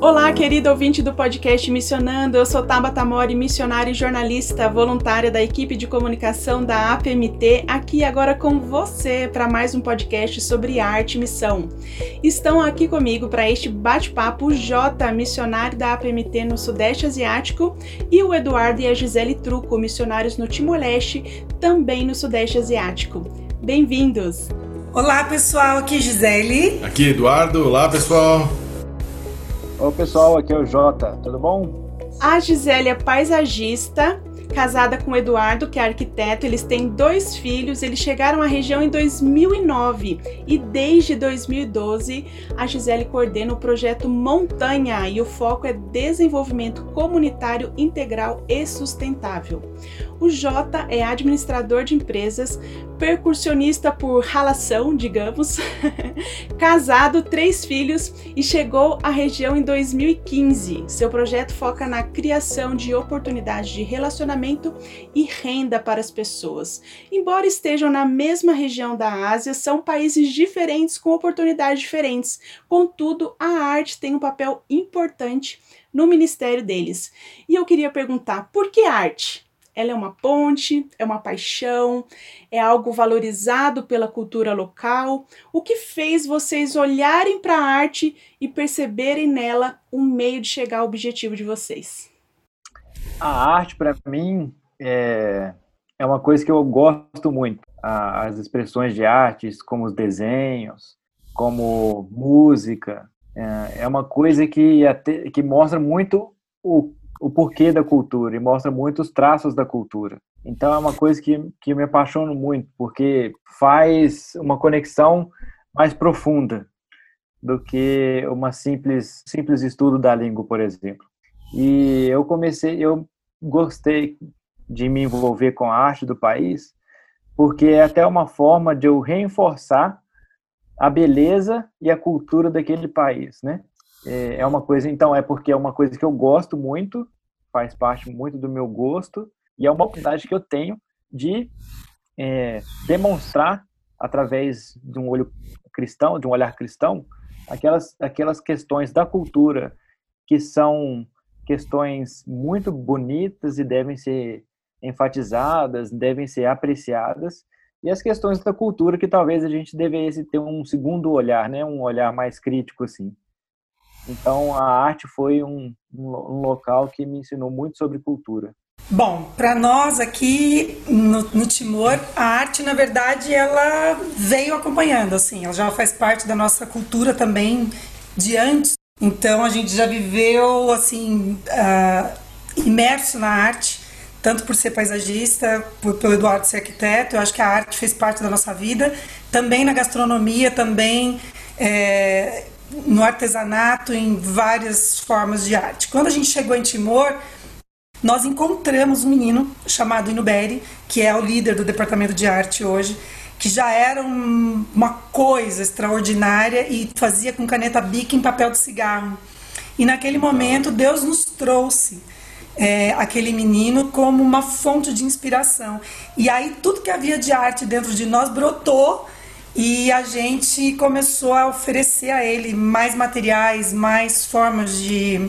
Olá, querido ouvinte do podcast Missionando. Eu sou Tabata Mori, missionária e jornalista, voluntária da equipe de comunicação da APMT, aqui agora com você para mais um podcast sobre arte e missão. Estão aqui comigo para este bate-papo o Jota, missionário da APMT no Sudeste Asiático, e o Eduardo e a Gisele Truco, missionários no Timor-Leste, também no Sudeste Asiático. Bem-vindos! Olá, pessoal, aqui é Gisele. Aqui Eduardo. Olá, pessoal. Oi, pessoal, aqui é o Jota, tudo bom? A Gisele é paisagista, casada com o Eduardo, que é arquiteto. Eles têm dois filhos. Eles chegaram à região em 2009 e desde 2012 a Gisele coordena o projeto Montanha e o foco é desenvolvimento comunitário integral e sustentável. O J é administrador de empresas, percussionista por ralação, digamos, casado, três filhos e chegou à região em 2015. Seu projeto foca na criação de oportunidades de relacionamento e renda para as pessoas. Embora estejam na mesma região da Ásia, são países diferentes com oportunidades diferentes. Contudo, a arte tem um papel importante no ministério deles. E eu queria perguntar, por que arte? Ela é uma ponte, é uma paixão, é algo valorizado pela cultura local. O que fez vocês olharem para a arte e perceberem nela um meio de chegar ao objetivo de vocês? A arte, para mim, é, é uma coisa que eu gosto muito. As expressões de artes, como os desenhos, como música, é, é uma coisa que, que mostra muito o o porquê da cultura e mostra muitos traços da cultura. Então é uma coisa que, que me apaixono muito, porque faz uma conexão mais profunda do que uma simples simples estudo da língua, por exemplo. E eu comecei, eu gostei de me envolver com a arte do país, porque é até uma forma de eu reforçar a beleza e a cultura daquele país, né? É, é uma coisa, então, é porque é uma coisa que eu gosto muito, faz parte muito do meu gosto, e é uma oportunidade que eu tenho de é, demonstrar, através de um olho cristão, de um olhar cristão, aquelas, aquelas questões da cultura que são questões muito bonitas e devem ser enfatizadas, devem ser apreciadas, e as questões da cultura que talvez a gente devesse ter um segundo olhar, né, um olhar mais crítico assim. Então, a arte foi um, um, local que me ensinou muito sobre cultura. Bom, para nós aqui no, no, Timor, a arte, na verdade, ela veio acompanhando, assim, ela já faz parte da nossa cultura também de antes. Então, a gente já viveu, assim, uh, imerso na arte, tanto por ser paisagista, por, pelo Eduardo ser arquiteto, eu acho que a arte fez parte da nossa vida, também na gastronomia, também é, no artesanato, em várias formas de arte. Quando a gente chegou em Timor, nós encontramos um menino chamado Inuberi, que é o líder do departamento de arte hoje, que já era um, uma coisa extraordinária e fazia com caneta bic em papel de cigarro. E naquele momento Deus nos trouxe é, aquele menino como uma fonte de inspiração. E aí tudo que havia de arte dentro de nós brotou e a gente começou a oferecer a ele mais materiais, mais formas de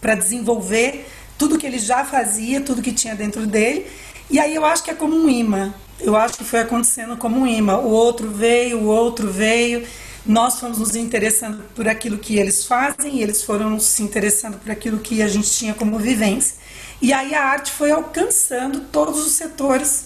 para desenvolver tudo que ele já fazia, tudo que tinha dentro dele. E aí eu acho que é como um imã. Eu acho que foi acontecendo como um imã. O outro veio, o outro veio. Nós fomos nos interessando por aquilo que eles fazem e eles foram se interessando por aquilo que a gente tinha como vivência. E aí a arte foi alcançando todos os setores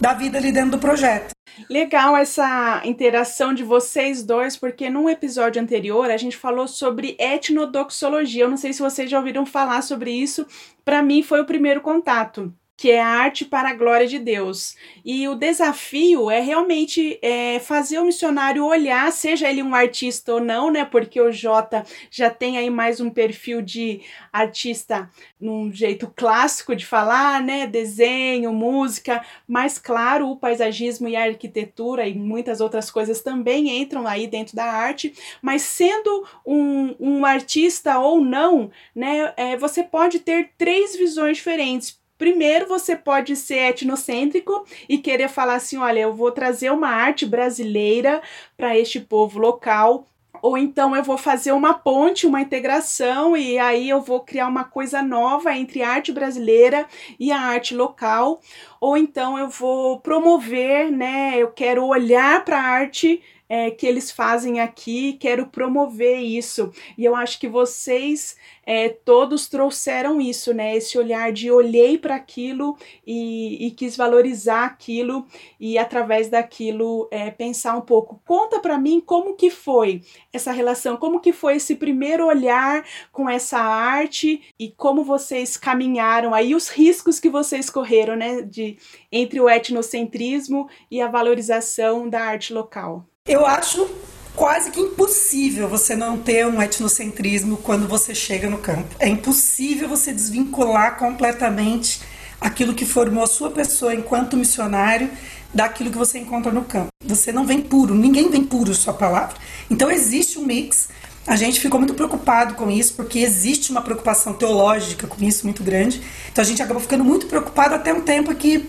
da vida ali dentro do projeto. Legal essa interação de vocês dois, porque num episódio anterior a gente falou sobre etnodoxologia. Eu não sei se vocês já ouviram falar sobre isso. Para mim foi o primeiro contato. Que é arte para a glória de Deus. E o desafio é realmente é, fazer o missionário olhar, seja ele um artista ou não, né? Porque o Jota já tem aí mais um perfil de artista num jeito clássico de falar, né? Desenho, música, mas claro, o paisagismo e a arquitetura e muitas outras coisas também entram aí dentro da arte, mas sendo um, um artista ou não, né? É, você pode ter três visões diferentes Primeiro, você pode ser etnocêntrico e querer falar assim: olha, eu vou trazer uma arte brasileira para este povo local, ou então eu vou fazer uma ponte, uma integração, e aí eu vou criar uma coisa nova entre a arte brasileira e a arte local, ou então eu vou promover, né? Eu quero olhar para a arte é, que eles fazem aqui, quero promover isso. E eu acho que vocês é, todos trouxeram isso, né? Esse olhar de olhei para aquilo e, e, quis valorizar aquilo e através daquilo é, pensar um pouco. Conta para mim como que foi essa relação, como que foi esse primeiro olhar com essa arte e como vocês caminharam aí os riscos que vocês correram, né? De entre o etnocentrismo e a valorização da arte local. Eu acho quase que impossível você não ter um etnocentrismo quando você chega no campo. É impossível você desvincular completamente aquilo que formou a sua pessoa enquanto missionário daquilo que você encontra no campo. Você não vem puro, ninguém vem puro, sua palavra. Então existe um mix. A gente ficou muito preocupado com isso, porque existe uma preocupação teológica com isso muito grande. Então a gente acabou ficando muito preocupado até um tempo que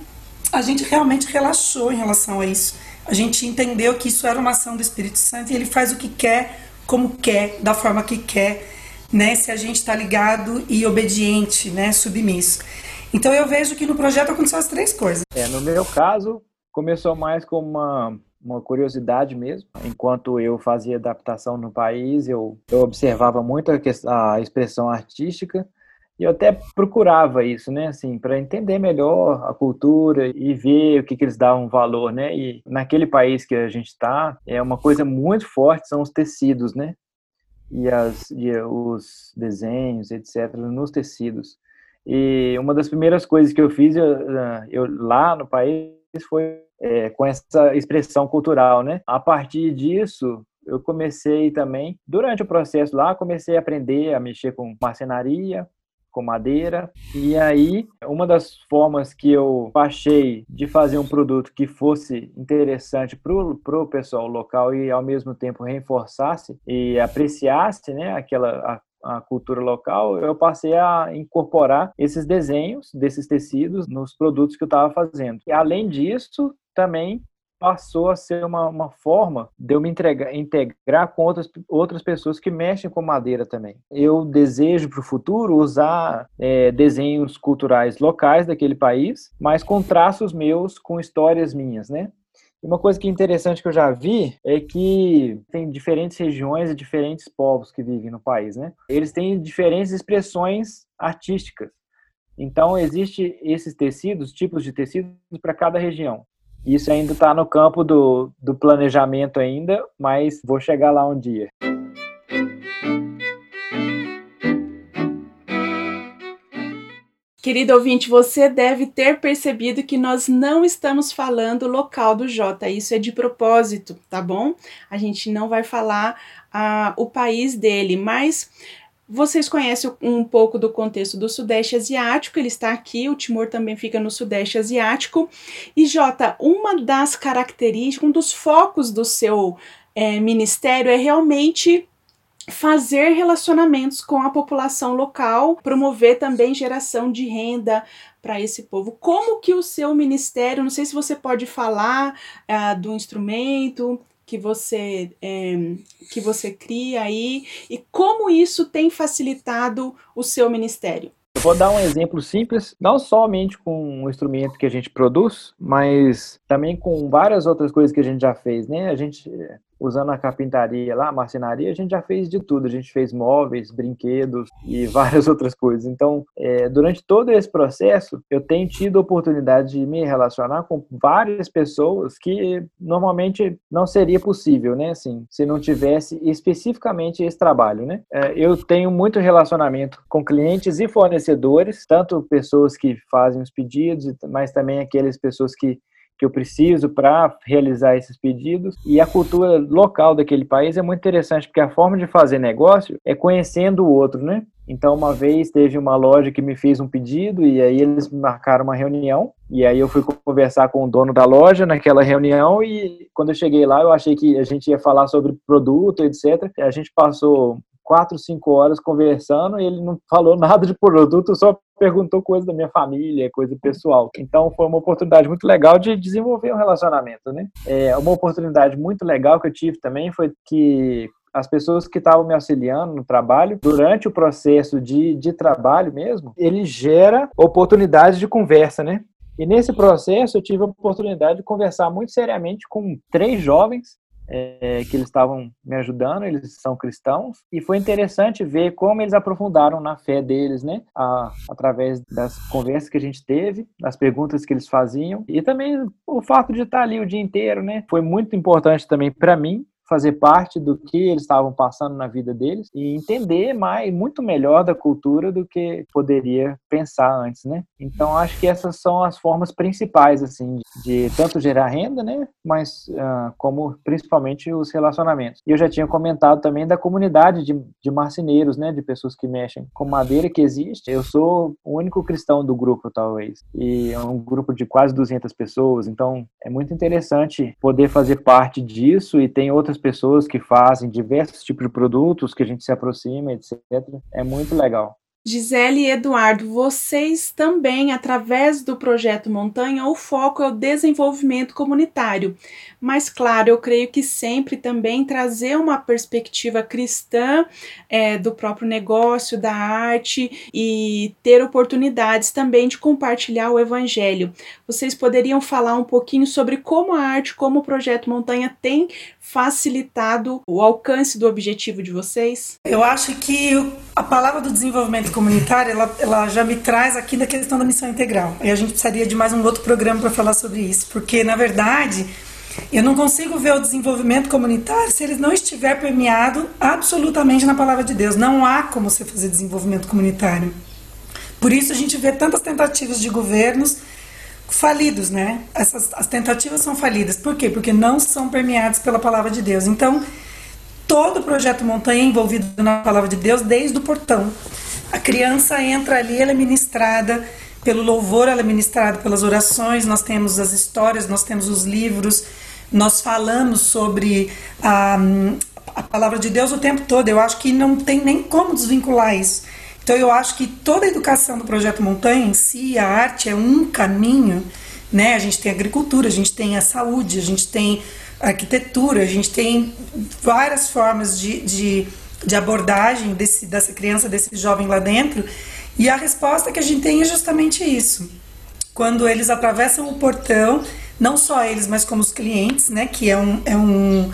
a gente realmente relaxou em relação a isso a gente entendeu que isso era uma ação do Espírito Santo e ele faz o que quer, como quer, da forma que quer, né? Se a gente está ligado e obediente, né? Submisso. Então eu vejo que no projeto aconteceu as três coisas. É, no meu caso, começou mais com uma, uma curiosidade mesmo. Enquanto eu fazia adaptação no país, eu, eu observava muito a, a expressão artística e eu até procurava isso, né, assim, para entender melhor a cultura e ver o que, que eles davam valor, né? E naquele país que a gente está, é uma coisa muito forte são os tecidos, né? E, as, e os desenhos, etc., nos tecidos. E uma das primeiras coisas que eu fiz eu, eu lá no país foi é, com essa expressão cultural, né? A partir disso, eu comecei também, durante o processo lá, comecei a aprender a mexer com marcenaria, com madeira. E aí, uma das formas que eu achei de fazer um produto que fosse interessante para o pessoal local e ao mesmo tempo reforçasse e apreciasse né, aquela, a, a cultura local, eu passei a incorporar esses desenhos desses tecidos nos produtos que eu estava fazendo. E além disso, também passou a ser uma, uma forma de eu me entregar, integrar com outras, outras pessoas que mexem com madeira também. Eu desejo para o futuro usar é, desenhos culturais locais daquele país, mas com traços meus, com histórias minhas, né? Uma coisa que é interessante que eu já vi é que tem diferentes regiões e diferentes povos que vivem no país, né? Eles têm diferentes expressões artísticas. Então, existe esses tecidos, tipos de tecidos para cada região. Isso ainda está no campo do, do planejamento ainda, mas vou chegar lá um dia. Querido ouvinte, você deve ter percebido que nós não estamos falando local do Jota. Isso é de propósito, tá bom? A gente não vai falar uh, o país dele, mas vocês conhecem um pouco do contexto do Sudeste Asiático, ele está aqui, o Timor também fica no Sudeste Asiático. E Jota, uma das características, um dos focos do seu é, ministério é realmente fazer relacionamentos com a população local, promover também geração de renda para esse povo. Como que o seu ministério, não sei se você pode falar uh, do instrumento, que você é, que você cria aí e como isso tem facilitado o seu ministério? Eu vou dar um exemplo simples, não somente com o instrumento que a gente produz, mas também com várias outras coisas que a gente já fez, né? A gente usando a carpintaria lá, a marcenaria, a gente já fez de tudo. A gente fez móveis, brinquedos e várias outras coisas. Então, é, durante todo esse processo, eu tenho tido a oportunidade de me relacionar com várias pessoas que normalmente não seria possível, né? Assim, se não tivesse especificamente esse trabalho, né? É, eu tenho muito relacionamento com clientes e fornecedores, tanto pessoas que fazem os pedidos, mas também aquelas pessoas que que eu preciso para realizar esses pedidos. E a cultura local daquele país é muito interessante, porque a forma de fazer negócio é conhecendo o outro, né? Então, uma vez teve uma loja que me fez um pedido e aí eles marcaram uma reunião. E aí eu fui conversar com o dono da loja naquela reunião e quando eu cheguei lá eu achei que a gente ia falar sobre produto, etc. A gente passou quatro, cinco horas conversando e ele não falou nada de produto, só perguntou coisa da minha família, coisa pessoal. Então foi uma oportunidade muito legal de desenvolver um relacionamento, né? É, uma oportunidade muito legal que eu tive também foi que as pessoas que estavam me auxiliando no trabalho, durante o processo de, de trabalho mesmo, ele gera oportunidades de conversa, né? E nesse processo eu tive a oportunidade de conversar muito seriamente com três jovens é, que eles estavam me ajudando, eles são cristãos, e foi interessante ver como eles aprofundaram na fé deles, né, a, através das conversas que a gente teve, das perguntas que eles faziam, e também o fato de estar ali o dia inteiro, né, foi muito importante também para mim, fazer parte do que eles estavam passando na vida deles e entender mais, muito melhor da cultura do que poderia pensar antes, né? Então acho que essas são as formas principais assim de tanto gerar renda, né? Mas uh, como principalmente os relacionamentos. E eu já tinha comentado também da comunidade de, de marceneiros, né? De pessoas que mexem com madeira que existe. Eu sou o único cristão do grupo talvez e é um grupo de quase 200 pessoas. Então é muito interessante poder fazer parte disso e tem outras pessoas que fazem diversos tipos de produtos que a gente se aproxima, etc. É muito legal. Gisele e Eduardo, vocês também, através do projeto Montanha, o foco é o desenvolvimento comunitário. Mas, claro, eu creio que sempre também trazer uma perspectiva cristã é, do próprio negócio, da arte e ter oportunidades também de compartilhar o evangelho. Vocês poderiam falar um pouquinho sobre como a arte, como o projeto Montanha tem facilitado o alcance do objetivo de vocês? Eu acho que a palavra do desenvolvimento comunitário, ela, ela já me traz aqui da questão da missão integral. E a gente precisaria de mais um outro programa para falar sobre isso, porque na verdade eu não consigo ver o desenvolvimento comunitário se ele não estiver permeado absolutamente na palavra de Deus. Não há como você fazer desenvolvimento comunitário. Por isso a gente vê tantas tentativas de governos falidos, né? Essas, as tentativas são falidas. Por quê? Porque não são permeadas pela palavra de Deus. Então, todo o projeto Montanha é envolvido na palavra de Deus desde o portão. A criança entra ali, ela é ministrada pelo louvor, ela é ministrada pelas orações, nós temos as histórias, nós temos os livros, nós falamos sobre a, a palavra de Deus o tempo todo. Eu acho que não tem nem como desvincular isso. Então eu acho que toda a educação do projeto Montanha em si, a arte é um caminho, né? A gente tem agricultura, a gente tem a saúde, a gente tem arquitetura, a gente tem várias formas de, de, de abordagem desse, dessa criança, desse jovem lá dentro. E a resposta que a gente tem é justamente isso. Quando eles atravessam o portão, não só eles, mas como os clientes, né? Que é um, é um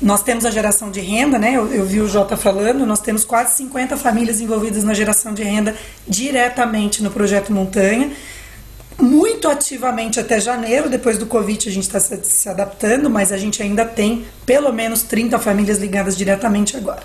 nós temos a geração de renda, né? Eu, eu, vi o Jota falando, nós temos quase 50 famílias envolvidas na geração de renda diretamente no projeto Montanha. Muito ativamente até janeiro, depois do Covid a gente está se, se adaptando, mas a gente ainda tem pelo menos 30 famílias ligadas diretamente agora.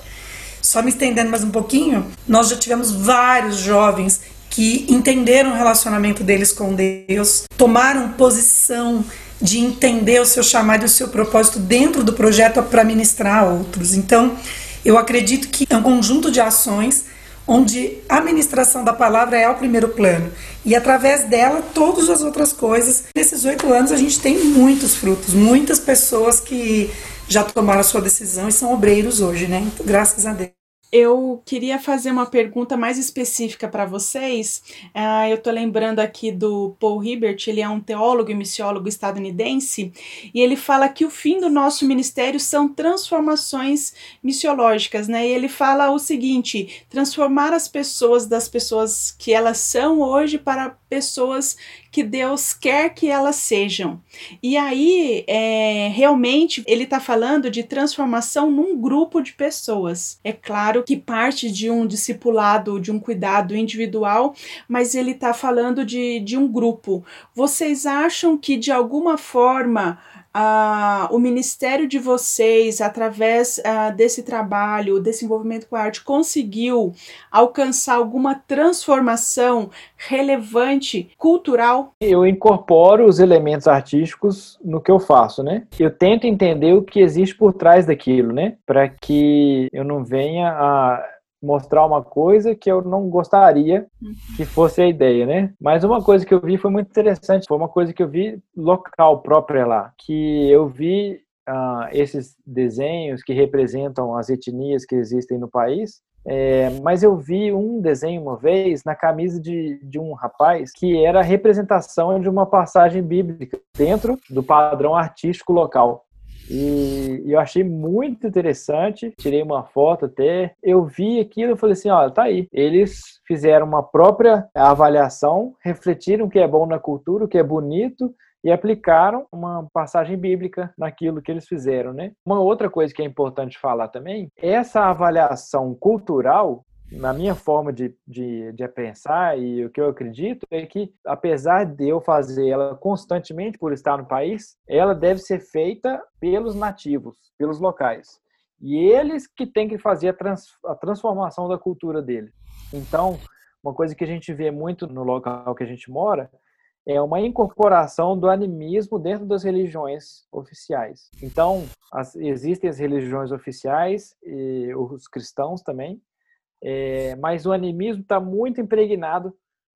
Só me estendendo mais um pouquinho, nós já tivemos vários jovens que entenderam o relacionamento deles com Deus, tomaram posição de entender o seu chamado e o seu propósito dentro do projeto para ministrar a outros. Então, eu acredito que é um conjunto de ações onde a ministração da palavra é o primeiro plano. E através dela, todas as outras coisas. Nesses oito anos, a gente tem muitos frutos, muitas pessoas que já tomaram a sua decisão e são obreiros hoje, né? Então, graças a Deus eu queria fazer uma pergunta mais específica para vocês. Uh, eu estou lembrando aqui do Paul Hibbert, ele é um teólogo e missiólogo estadunidense, e ele fala que o fim do nosso ministério são transformações missiológicas, né? E ele fala o seguinte: transformar as pessoas das pessoas que elas são hoje para pessoas que Deus quer que elas sejam. E aí, é, realmente, ele está falando de transformação num grupo de pessoas. É claro que parte de um discipulado, de um cuidado individual, mas ele está falando de, de um grupo. Vocês acham que de alguma forma o ministério de vocês, através desse trabalho, desse envolvimento com a arte, conseguiu alcançar alguma transformação relevante cultural? Eu incorporo os elementos artísticos no que eu faço, né? Eu tento entender o que existe por trás daquilo, né? Para que eu não venha a mostrar uma coisa que eu não gostaria uhum. que fosse a ideia, né? Mas uma coisa que eu vi foi muito interessante, foi uma coisa que eu vi local própria lá, que eu vi uh, esses desenhos que representam as etnias que existem no país, é, mas eu vi um desenho uma vez na camisa de, de um rapaz que era a representação de uma passagem bíblica dentro do padrão artístico local. E, eu achei muito interessante, tirei uma foto até. Eu vi aquilo e falei assim: olha, tá aí. Eles fizeram uma própria avaliação, refletiram o que é bom na cultura, o que é bonito, e aplicaram uma passagem bíblica naquilo que eles fizeram, né? Uma outra coisa que é importante falar também, essa avaliação cultural na minha forma de, de, de pensar e o que eu acredito é que, apesar de eu fazer ela constantemente por estar no país, ela deve ser feita pelos nativos, pelos locais. E eles que têm que fazer a, trans, a transformação da cultura dele. Então, uma coisa que a gente vê muito no local que a gente mora é uma incorporação do animismo dentro das religiões oficiais. Então, as, existem as religiões oficiais e os cristãos também, é, mas o animismo está muito impregnado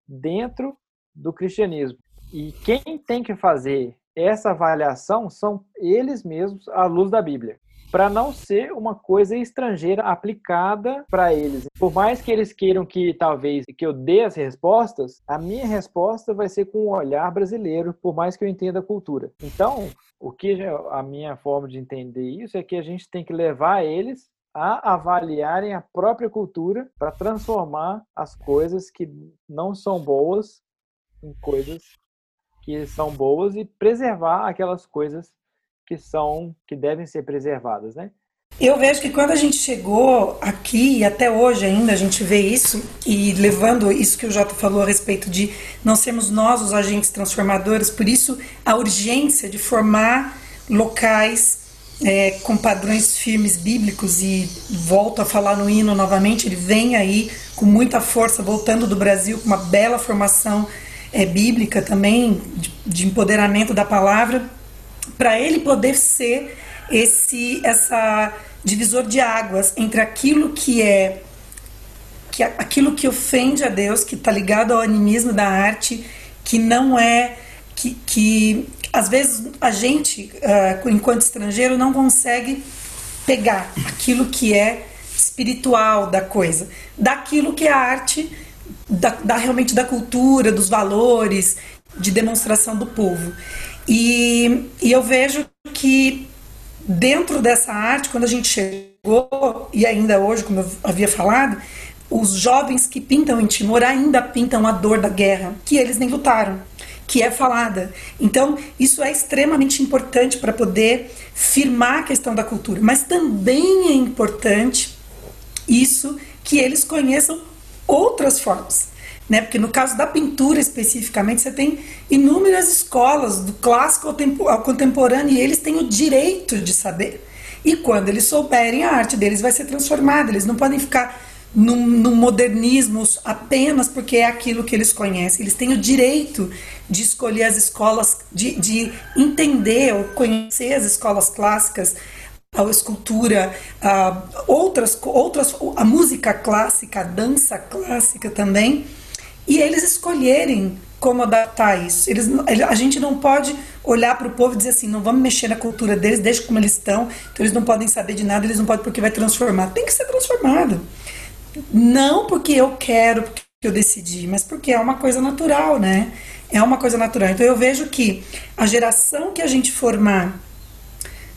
dentro do cristianismo. E quem tem que fazer essa avaliação são eles mesmos à luz da Bíblia, para não ser uma coisa estrangeira aplicada para eles. Por mais que eles queiram que talvez que eu dê as respostas, a minha resposta vai ser com um olhar brasileiro, por mais que eu entenda a cultura. Então, o que a minha forma de entender isso é que a gente tem que levar eles a avaliarem a própria cultura para transformar as coisas que não são boas em coisas que são boas e preservar aquelas coisas que são que devem ser preservadas, né? Eu vejo que quando a gente chegou aqui, e até hoje ainda a gente vê isso, e levando isso que o Jota falou a respeito de não sermos nós os agentes transformadores, por isso a urgência de formar locais é, com padrões firmes bíblicos e volto a falar no hino novamente, ele vem aí com muita força, voltando do Brasil com uma bela formação é, bíblica também, de, de empoderamento da palavra, para ele poder ser esse essa divisor de águas entre aquilo que é que aquilo que ofende a Deus, que está ligado ao animismo da arte, que não é que, que às vezes a gente, uh, enquanto estrangeiro, não consegue pegar aquilo que é espiritual da coisa, daquilo que é a arte, da, da, realmente da cultura, dos valores, de demonstração do povo. E, e eu vejo que dentro dessa arte, quando a gente chegou, e ainda hoje, como eu havia falado, os jovens que pintam em Timor ainda pintam a dor da guerra, que eles nem lutaram que é falada. Então, isso é extremamente importante para poder firmar a questão da cultura, mas também é importante isso que eles conheçam outras formas. Né? Porque no caso da pintura especificamente, você tem inúmeras escolas, do clássico ao, contemporâneo, e eles têm o direito de saber. E quando eles souberem, a arte deles vai ser transformada. Eles não podem ficar no modernismo apenas porque é aquilo que eles conhecem. Eles têm o direito de escolher as escolas, de, de entender ou conhecer as escolas clássicas, a escultura, a outras, outras, a música clássica, a dança clássica também, e eles escolherem como adaptar isso. Eles, a gente não pode olhar para o povo e dizer assim, não vamos mexer na cultura deles, deixa como eles estão, então eles não podem saber de nada, eles não podem porque vai transformar. Tem que ser transformado. Não porque eu quero, porque eu decidi, mas porque é uma coisa natural, né? É uma coisa natural. Então eu vejo que a geração que a gente formar,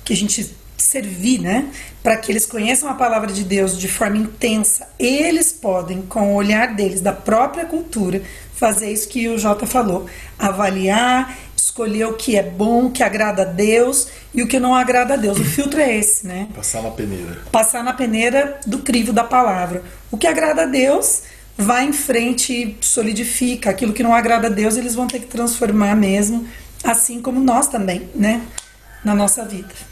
que a gente servir, né? Para que eles conheçam a palavra de Deus de forma intensa, eles podem, com o olhar deles, da própria cultura, fazer isso que o Jota falou: avaliar, escolher o que é bom, o que agrada a Deus e o que não agrada a Deus. O filtro é esse, né? Passar na peneira. Passar na peneira do crivo da palavra. O que agrada a Deus vai em frente e solidifica. Aquilo que não agrada a Deus, eles vão ter que transformar mesmo, assim como nós também, né? Na nossa vida.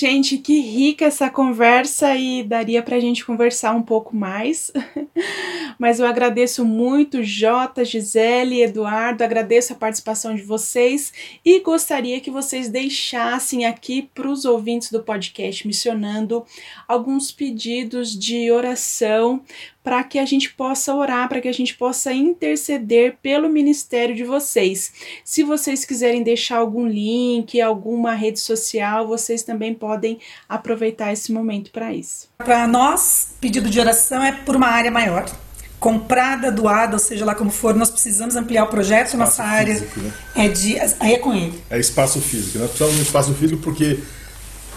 Gente, que rica essa conversa e daria para a gente conversar um pouco mais. Mas eu agradeço muito, Jota, Gisele, Eduardo, agradeço a participação de vocês e gostaria que vocês deixassem aqui para os ouvintes do podcast Missionando alguns pedidos de oração para que a gente possa orar, para que a gente possa interceder pelo ministério de vocês. Se vocês quiserem deixar algum link, alguma rede social, vocês também podem aproveitar esse momento para isso. Para nós, pedido de oração é por uma área maior. Comprada, doada, ou seja lá como for, nós precisamos ampliar o projeto. Espaço nossa área físico, né? é de. Aí é com ele. É espaço físico. Nós precisamos de um espaço físico porque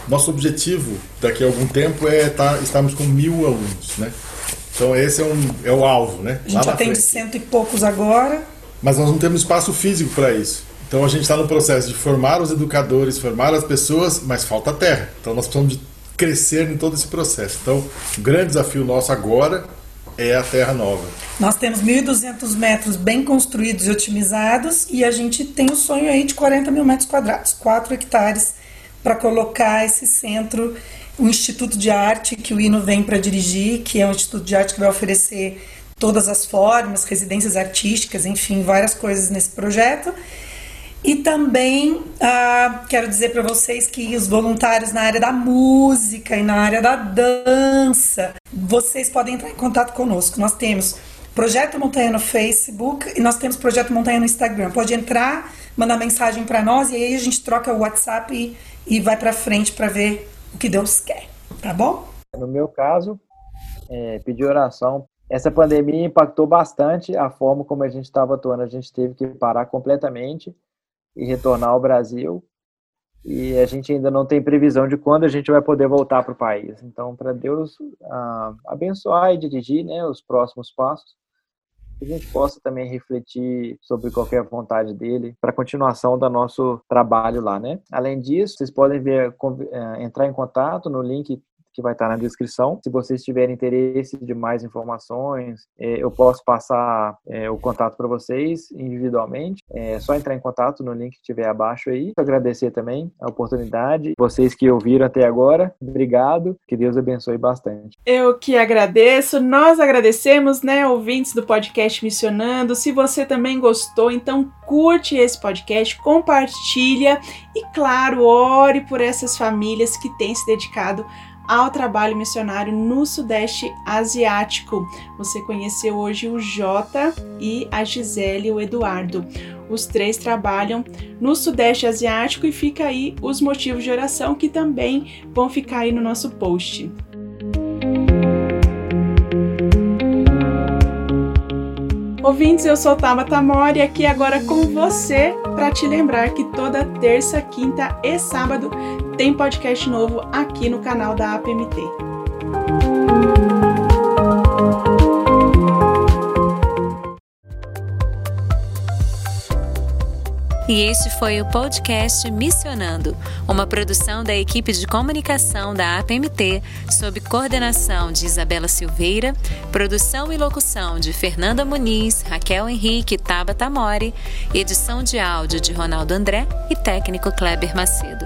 nosso objetivo daqui a algum tempo é estar, tá, estarmos com mil alunos, né? Então esse é, um, é o alvo, né? A gente atende cento e poucos agora. Mas nós não temos espaço físico para isso. Então a gente está no processo de formar os educadores, formar as pessoas, mas falta terra. Então nós precisamos de crescer em todo esse processo. Então o grande desafio nosso agora é a terra nova. Nós temos 1.200 metros bem construídos e otimizados e a gente tem o sonho aí de 40 mil metros quadrados, 4 hectares para colocar esse centro o Instituto de Arte que o Hino vem para dirigir, que é um Instituto de Arte que vai oferecer todas as formas, residências artísticas, enfim, várias coisas nesse projeto. E também ah, quero dizer para vocês que os voluntários na área da música e na área da dança, vocês podem entrar em contato conosco. Nós temos Projeto Montanha no Facebook e nós temos Projeto Montanha no Instagram. Pode entrar, mandar mensagem para nós e aí a gente troca o WhatsApp e, e vai para frente para ver o que Deus quer, tá bom? No meu caso, é, pedir oração. Essa pandemia impactou bastante a forma como a gente estava atuando. A gente teve que parar completamente e retornar ao Brasil. E a gente ainda não tem previsão de quando a gente vai poder voltar para o país. Então, para Deus ah, abençoar e dirigir né, os próximos passos, que a gente possa também refletir sobre qualquer vontade dele para a continuação do nosso trabalho lá, né? Além disso, vocês podem ver, eh, entrar em contato no link que vai estar na descrição. Se vocês tiverem interesse de mais informações, é, eu posso passar é, o contato para vocês individualmente. É só entrar em contato no link que estiver abaixo aí. Agradecer também a oportunidade. Vocês que ouviram até agora, obrigado. Que Deus abençoe bastante. Eu que agradeço. Nós agradecemos, né, ouvintes do podcast Missionando. Se você também gostou, então curte esse podcast, compartilha e, claro, ore por essas famílias que têm se dedicado ao trabalho missionário no Sudeste Asiático. Você conheceu hoje o Jota e a Gisele e o Eduardo. Os três trabalham no Sudeste Asiático e fica aí os motivos de oração que também vão ficar aí no nosso post. Ouvintes, eu sou Tabata Mori aqui agora com você para te lembrar que toda terça, quinta e sábado tem podcast novo aqui no canal da APMT. E este foi o podcast Missionando, uma produção da equipe de comunicação da APMT, sob coordenação de Isabela Silveira, produção e locução de Fernanda Muniz, Raquel Henrique e Tabata Mori, edição de áudio de Ronaldo André e técnico Kleber Macedo.